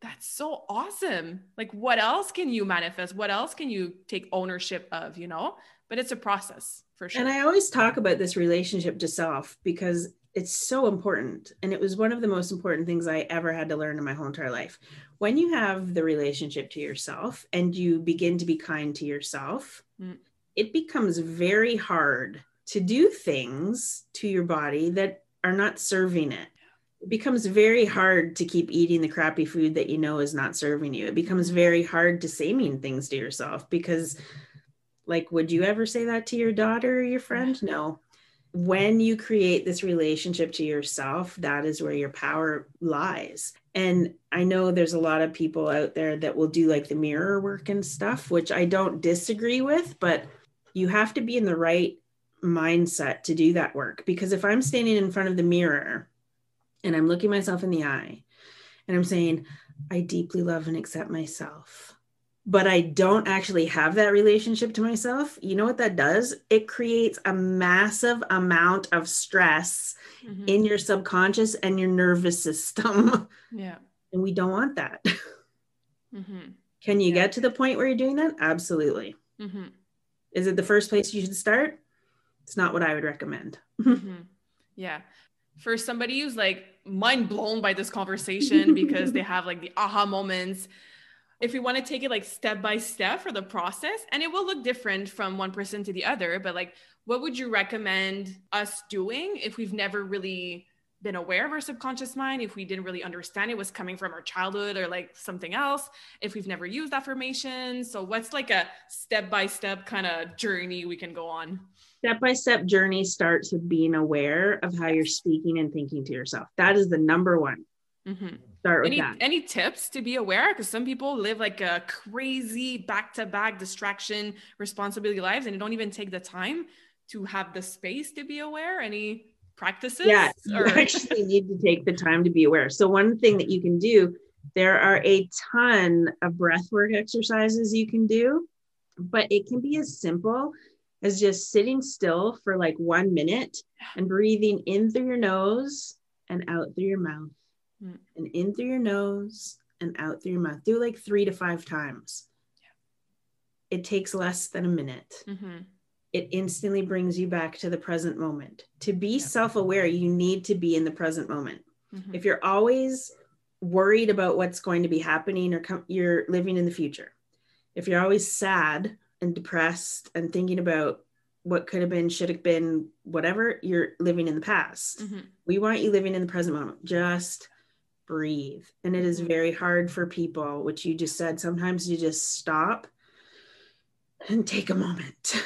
that's so awesome. Like, what else can you manifest? What else can you take ownership of, you know? But it's a process for sure. And I always talk about this relationship to self because it's so important. And it was one of the most important things I ever had to learn in my whole entire life. When you have the relationship to yourself and you begin to be kind to yourself, mm. it becomes very hard to do things to your body that are not serving it. It becomes very hard to keep eating the crappy food that you know is not serving you. It becomes mm-hmm. very hard to say mean things to yourself because, like, would you ever say that to your daughter or your friend? No when you create this relationship to yourself, that is where your power lies. And I know there's a lot of people out there that will do like the mirror work and stuff, which I don't disagree with, but you have to be in the right mindset to do that work. Because if I'm standing in front of the mirror and I'm looking myself in the eye and I'm saying, I deeply love and accept myself but I don't actually have that relationship to myself, you know what that does? It creates a massive amount of stress mm-hmm. in your subconscious and your nervous system. Yeah. And we don't want that. Mm-hmm. Can you yeah. get to the point where you're doing that? Absolutely. Mm-hmm. Is it the first place you should start? It's not what I would recommend. Mm-hmm. yeah. For somebody who's like mind blown by this conversation because they have like the aha moments. If we want to take it like step by step for the process and it will look different from one person to the other but like what would you recommend us doing if we've never really been aware of our subconscious mind if we didn't really understand it was coming from our childhood or like something else if we've never used affirmations? So what's like a step by step kind of journey we can go on step by step journey starts with being aware of how you're speaking and thinking to yourself that is the number one mm-hmm start any, that. Any tips to be aware? Because some people live like a crazy back to back distraction, responsibility lives, and don't even take the time to have the space to be aware. Any practices? Yeah, or- you actually need to take the time to be aware. So, one thing that you can do, there are a ton of breathwork exercises you can do, but it can be as simple as just sitting still for like one minute and breathing in through your nose and out through your mouth mm. and in through your nose and out through your mouth. Do like three to five times. Yeah. It takes less than a minute. Mm-hmm. It instantly brings you back to the present moment. To be yeah. self aware, you need to be in the present moment. Mm-hmm. If you're always worried about what's going to be happening or com- you're living in the future, if you're always sad and depressed and thinking about what could have been, should have been, whatever, you're living in the past. Mm-hmm. We want you living in the present moment. Just breathe. And it is mm-hmm. very hard for people, which you just said, sometimes you just stop and take a moment.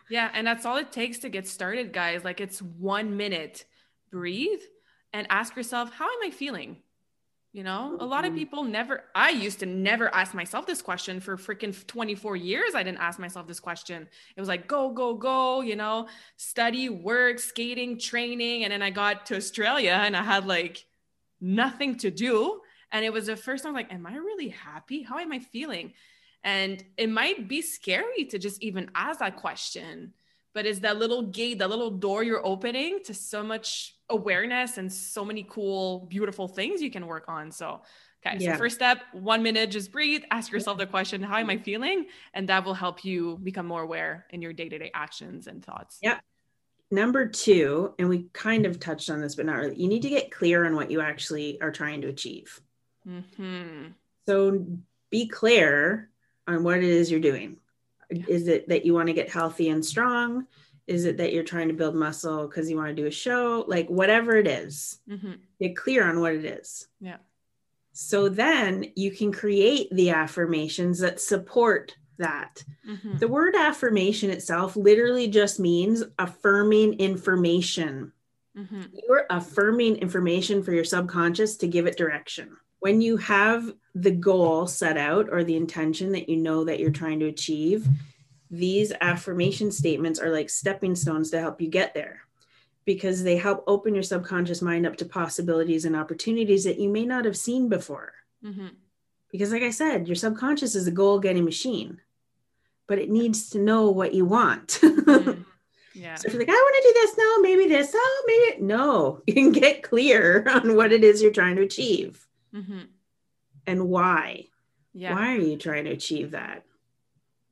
yeah. And that's all it takes to get started, guys. Like it's one minute, breathe and ask yourself, how am I feeling? You know, a lot of mm-hmm. people never, I used to never ask myself this question for freaking 24 years. I didn't ask myself this question. It was like, go, go, go, you know, study, work, skating, training. And then I got to Australia and I had like nothing to do. And it was the first time like, am I really happy? How am I feeling? And it might be scary to just even ask that question, but it's that little gate, that little door you're opening to so much awareness and so many cool, beautiful things you can work on. So, okay. Yeah. So, first step, one minute, just breathe, ask yourself the question, How am I feeling? And that will help you become more aware in your day to day actions and thoughts. Yeah number two, and we kind of touched on this, but not really, you need to get clear on what you actually are trying to achieve. Mm-hmm. So be clear on what it is you're doing. Yeah. Is it that you want to get healthy and strong? Is it that you're trying to build muscle because you want to do a show? Like whatever it is, mm-hmm. get clear on what it is. Yeah. So then you can create the affirmations that support that. Mm-hmm. The word affirmation itself literally just means affirming information. Mm-hmm. You're affirming information for your subconscious to give it direction. when you have the goal set out or the intention that you know that you're trying to achieve, these affirmation statements are like stepping stones to help you get there because they help open your subconscious mind up to possibilities and opportunities that you may not have seen before. Mm-hmm. Because, like I said, your subconscious is a goal getting machine, but it needs to know what you want. Mm-hmm. Yeah. So if you're like, I want to do this, no, maybe this, oh, maybe no, you can get clear on what it is you're trying to achieve mm-hmm. and why. Yeah. Why are you trying to achieve that?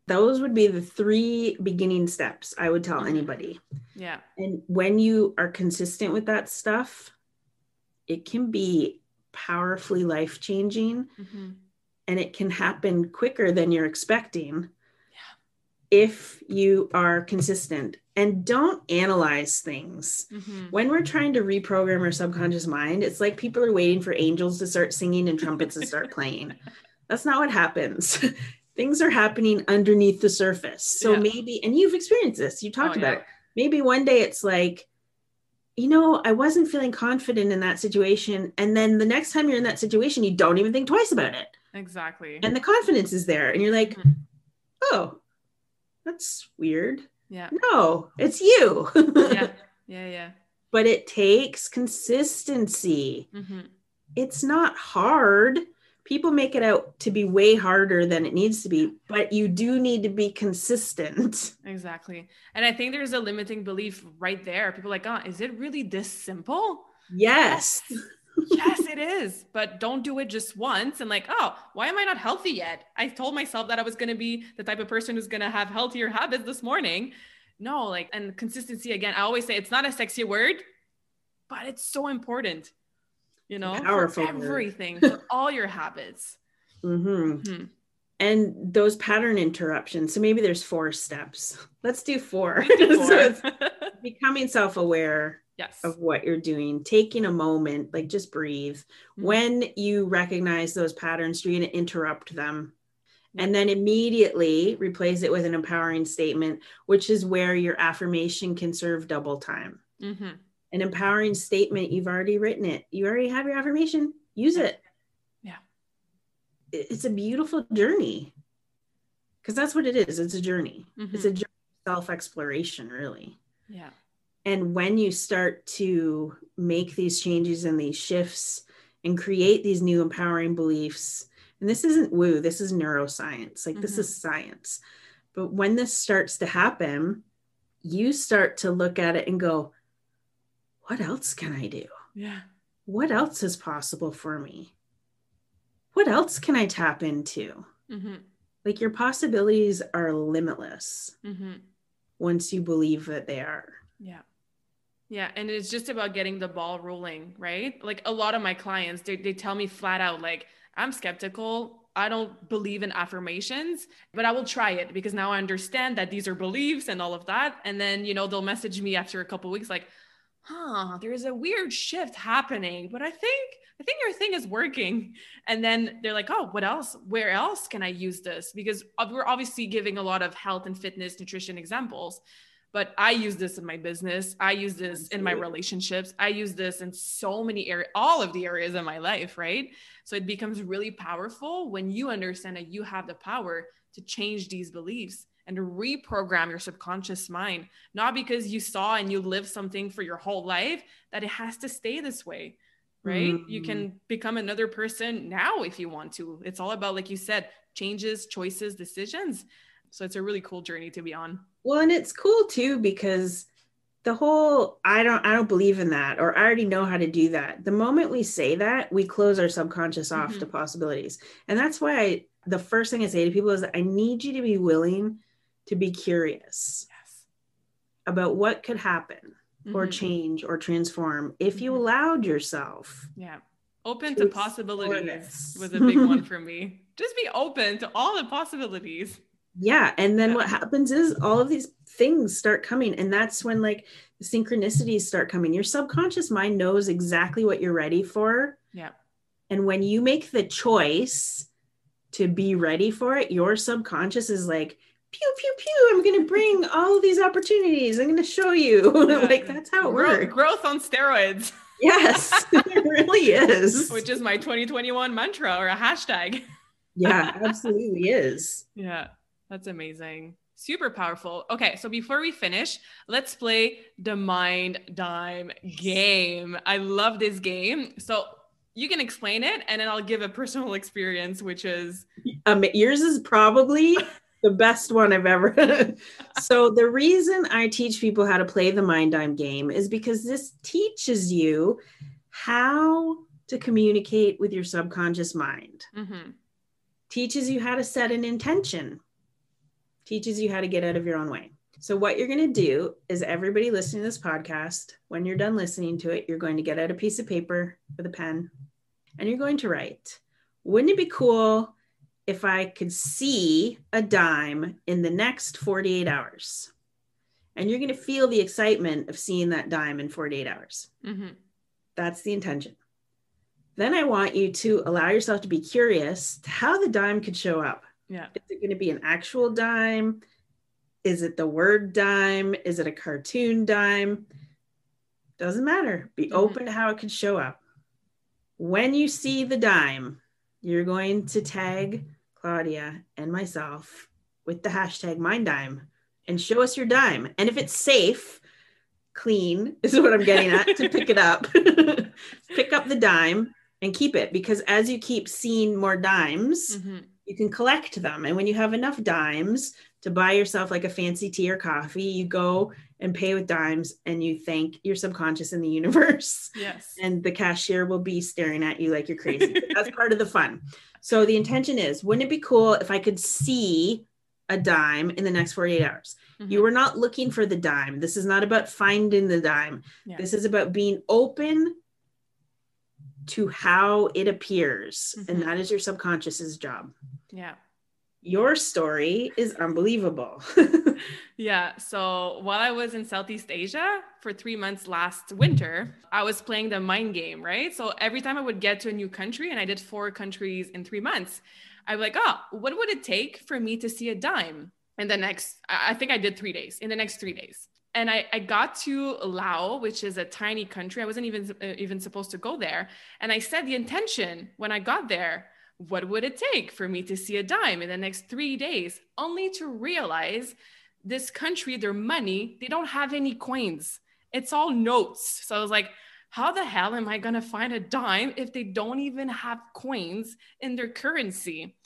Those would be the three beginning steps I would tell anybody. Yeah. And when you are consistent with that stuff, it can be powerfully life changing mm-hmm. and it can happen quicker than you're expecting yeah. if you are consistent and don't analyze things. Mm-hmm. When we're trying to reprogram our subconscious mind, it's like people are waiting for angels to start singing and trumpets to start playing. That's not what happens. Things are happening underneath the surface. So yeah. maybe, and you've experienced this, you talked oh, about yeah. it. Maybe one day it's like, you know, I wasn't feeling confident in that situation. And then the next time you're in that situation, you don't even think twice about it. Exactly. And the confidence is there. And you're like, mm-hmm. oh, that's weird. Yeah. No, it's you. yeah. Yeah. Yeah. But it takes consistency. Mm-hmm. It's not hard. People make it out to be way harder than it needs to be, but you do need to be consistent. Exactly. And I think there's a limiting belief right there. People like, oh, is it really this simple? Yes yes, it is. But don't do it just once and like, oh, why am I not healthy yet? I told myself that I was going to be the type of person who's going to have healthier habits this morning. No, like, and consistency again, I always say it's not a sexy word, but it's so important, you know, Powerful for everything, for all your habits. Mm-hmm. Mm-hmm. And those pattern interruptions. So maybe there's four steps. Let's do four. Do four. so becoming self aware, yes of what you're doing taking a moment like just breathe mm-hmm. when you recognize those patterns you're going to interrupt them and then immediately replace it with an empowering statement which is where your affirmation can serve double time mm-hmm. An empowering statement. You've already written it. You already have your affirmation. Use it. Yeah. It's a beautiful journey. Because that's what it is. It's a journey. Mm-hmm. it's a journey self exploration really. Yeah. And when you start to make these changes and these shifts and create these new empowering beliefs, and this isn't woo, this is neuroscience, like mm-hmm. this is science. But when this starts to happen, you start to look at it and go, what else can I do? Yeah. What else is possible for me? What else can I tap into? Mm-hmm. Like your possibilities are limitless mm-hmm. once you believe that they are. Yeah. Yeah, and it's just about getting the ball rolling, right? Like a lot of my clients, they, they tell me flat out, like, I'm skeptical. I don't believe in affirmations, but I will try it because now I understand that these are beliefs and all of that. And then, you know, they'll message me after a couple weeks, like, huh, there's a weird shift happening, but I think I think your thing is working. And then they're like, oh, what else? Where else can I use this? Because we're obviously giving a lot of health and fitness, nutrition examples but I use this in my business. I use this in my relationships. I use this in so many areas, all of the areas of my life, right? So it becomes really powerful when you understand that you have the power to change these beliefs and reprogram your subconscious mind, not because you saw and you lived something for your whole life that it has to stay this way, right? Mm-hmm. You can mm. become another person now if you want to. It's all about, like you said, changes, choices, decisions. So it's a really cool journey to be on. Well, and it's cool too because the whole I don't I don't believe in that or I already know how to do that. The moment we say that, we close our subconscious off mm-hmm. to possibilities. And that's why I, the first thing I say to people is I need you to be willing to be curious yes. about what could happen mm-hmm. or change or transform if you mm-hmm. allowed yourself. Yeah. Open to, to possibilities was a big one for me. Just be open to all the possibilities yeah and then yeah. what happens is all of these things start coming and that's when like the synchronicities start coming your subconscious mind knows exactly what you're ready for yeah and when you make the choice to be ready for it your subconscious is like pew pew pew i'm going to bring all these opportunities. I'm going to show you. Like that's how it works. growth on steroids. Yes it really is. Which is my 2021 mantra or a hashtag. Yeah absolutely is. Yeah that's amazing. Super powerful. Okay so before we finish let's play the mind dime game. I love this game. So you can explain it and then I'll give a personal experience, which is um, yours is probably the best one I've ever. so the reason I teach people how to play the mind dime game is because this teaches you how to communicate with your subconscious mind. Mm-hmm. Teaches you how to set an intention. Teaches you how to get out of your own way. So, what you're going to do is everybody listening to this podcast, when you're done listening to it, you're going to get out a piece of paper with a pen and you're going to write, Wouldn't it be cool if I could see a dime in the next 48 hours? And you're going to feel the excitement of seeing that dime in 48 hours. Mm-hmm. That's the intention. Then I want you to allow yourself to be curious to how the dime could show up. Yeah. Is it going to be an actual dime? Is it the word dime? Is it a cartoon dime? Doesn't matter. Be mm-hmm. open to how it could show up. When you see the dime, you're going to tag Claudia and myself with the hashtag mind dime and show us your dime. And if it's safe, clean is what I'm getting at to pick it up. pick up the dime and keep it because as you keep seeing more dimes, mm-hmm. you can collect them. And when you have enough dimes to buy yourself like a fancy tea or coffee, you go and pay with dimes and you thank your subconscious in the universe. Yes. And the cashier will be staring at you like you're crazy. That's part of the fun. So the intention is wouldn't it be cool if I could see a dime in the next 48 hours? Mm-hmm. You were not looking for the dime. This is not about finding the dime. Yeah. This is about being open to how it appears. Mm-hmm. And that is your subconscious's job. Yeah your story is unbelievable. yeah. So while I was in Southeast Asia for three months last winter, I was playing the mind game, right? So every time I would get to a new country, and I did four countries in three months, be like, oh, what would it take for me to see a dime? In the next, I think I did three days, in the next three days. And I, I got to Laos, which is a tiny country. I wasn't even uh, even supposed to go there. And I said the intention when I got there what would it take for me to see a dime in the next three days? Only to realize this country, their money, they don't have any coins. It's all notes. So I was like, how the hell am I going to find a dime if they don't even have coins in their currency?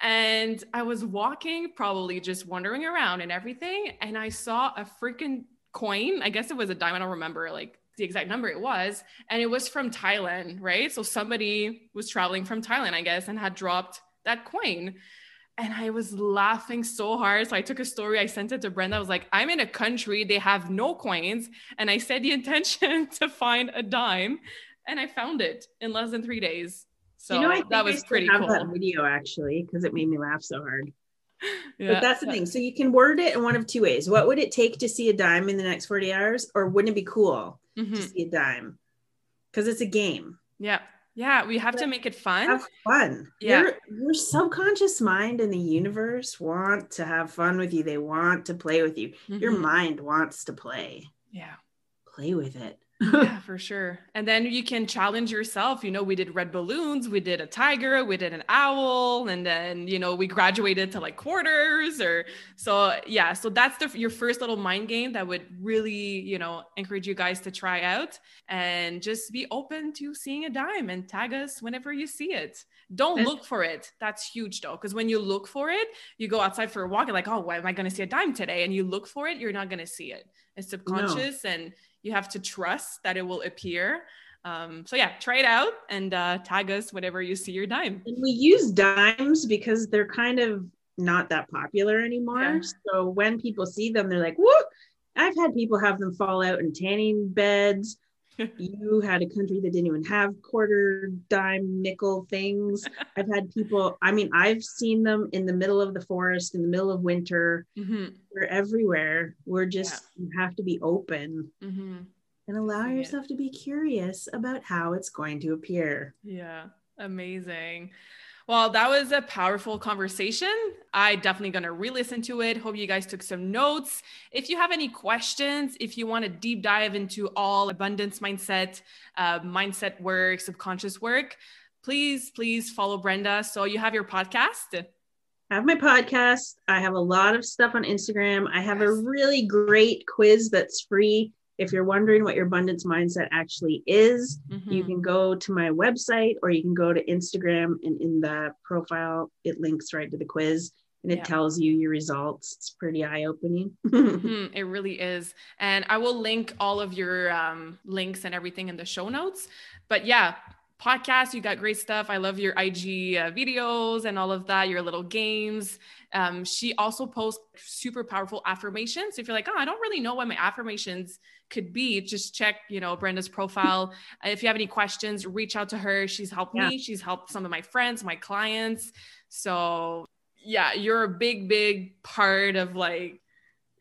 And I was walking, probably just wandering around and everything. And I saw a freaking coin. I guess it was a dime. I don't remember like the exact number it was and it was from thailand right so somebody was traveling from thailand i guess and had dropped that coin and i was laughing so hard so i took a story i sent it to brenda i was like i'm in a country they have no coins and i said the intention to find a dime and i found it in less than three days so you know, that was pretty cool that video actually because it made me laugh so hard yeah. But that's the thing. So you can word it in one of two ways. What would it take to see a dime in the next 40 hours? Or wouldn't it be cool mm-hmm. to see a dime? Because it's a game. Yeah. Yeah. We have but to make it fun. Have fun. Yeah. Your, your subconscious mind and the universe want to have fun with you. They want to play with you. Mm-hmm. Your mind wants to play. Yeah. Play with it yeah, for sure. And then you can challenge yourself. You know, we did red balloons, we did a tiger, we did an owl, and then you know we graduated to like quarters or so. Yeah, so that's the your first little mind game that would really you know encourage you guys to try out and just be open to seeing a dime and tag us whenever you see it. Don't look for it. That's huge though, because when you look for it, you go outside for a walk and like, oh, why am I going to see a dime today? And you look for it, you're not going to see it. It's subconscious no. and you have to trust that it will appear. Um, so yeah, try it out and uh, tag us whenever you see your dime. And we use dimes because they're kind of not that popular anymore. Yeah. So when people see them, they're like, "Whoa!" I've had people have them fall out in tanning beds you had a country that didn't even have quarter dime nickel things. I've had people i mean i've seen them in the middle of the forest in the middle of winter. Mm-hmm. we're everywhere. We're just yeah. you have to be open mm-hmm. and allow yourself to be curious about how it's going to appear. Yeah. Amazing Well, that was a powerful conversation. I definitely going to re-listen to it. Hope you guys took some notes. If you have any questions, if you want to deep dive into all abundance mindset, uh, mindset work, subconscious work, please, please follow Brenda. So you have your podcast. I have my podcast. I have a lot of stuff on Instagram. I have a really great quiz that's free if you're wondering what your abundance mindset actually is, mm-hmm. you can go to my website or you can go to Instagram and in the profile, it links right to the quiz and it yeah. tells you your results. It's pretty eye opening. mm-hmm. It really is. And I will link all of your um, links and everything in the show notes. But yeah, podcast. You got great stuff. I love your IG uh, videos and all of that, your little games. Um, she also posts super powerful affirmations. If you're like, oh, I don't really know what my affirmations could be, just check, you know, Brenda's profile. Uh, if you have any questions, reach out to her. She's helped yeah. me. She's helped some of my friends, my clients. So yeah, you're a big, big part of like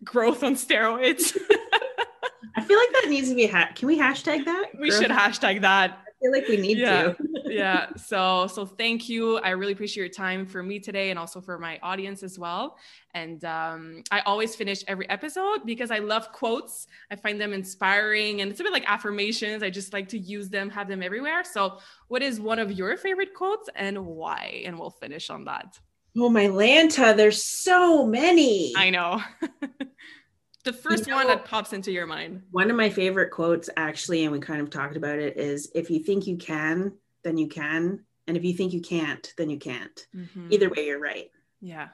growth on steroids. I feel like that needs to be ha- can we hashtag that? We should hashtag that I feel like we need yeah. to. Yeah. So so thank you. I really appreciate your time for me today and also for my audience as well. And um, I always finish every episode because I love quotes. I find them inspiring and it's a bit like affirmations. I just like to use them, have them everywhere. So what is one of your favorite quotes and why? And we'll finish on that. Oh my Lanta, there's so many. I know. the first you know, one that pops into your mind one of my favorite quotes actually and we kind of talked about it is if you think you can then you can and if you think you can't then you can't mm-hmm. either way you're right yeah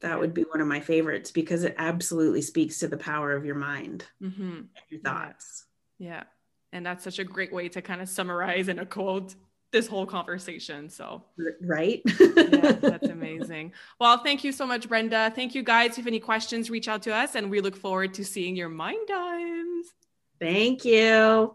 that would be one of my favorites because it absolutely speaks to the power of your mind mm-hmm. and your thoughts yeah. and that's such a great way to kind of summarize in a quote this whole conversation. So, right? yeah, that's amazing. Well, thank you so much, Brenda. Thank you guys. If you have any questions, reach out to us and we look forward to seeing your mind dimes. Thank you.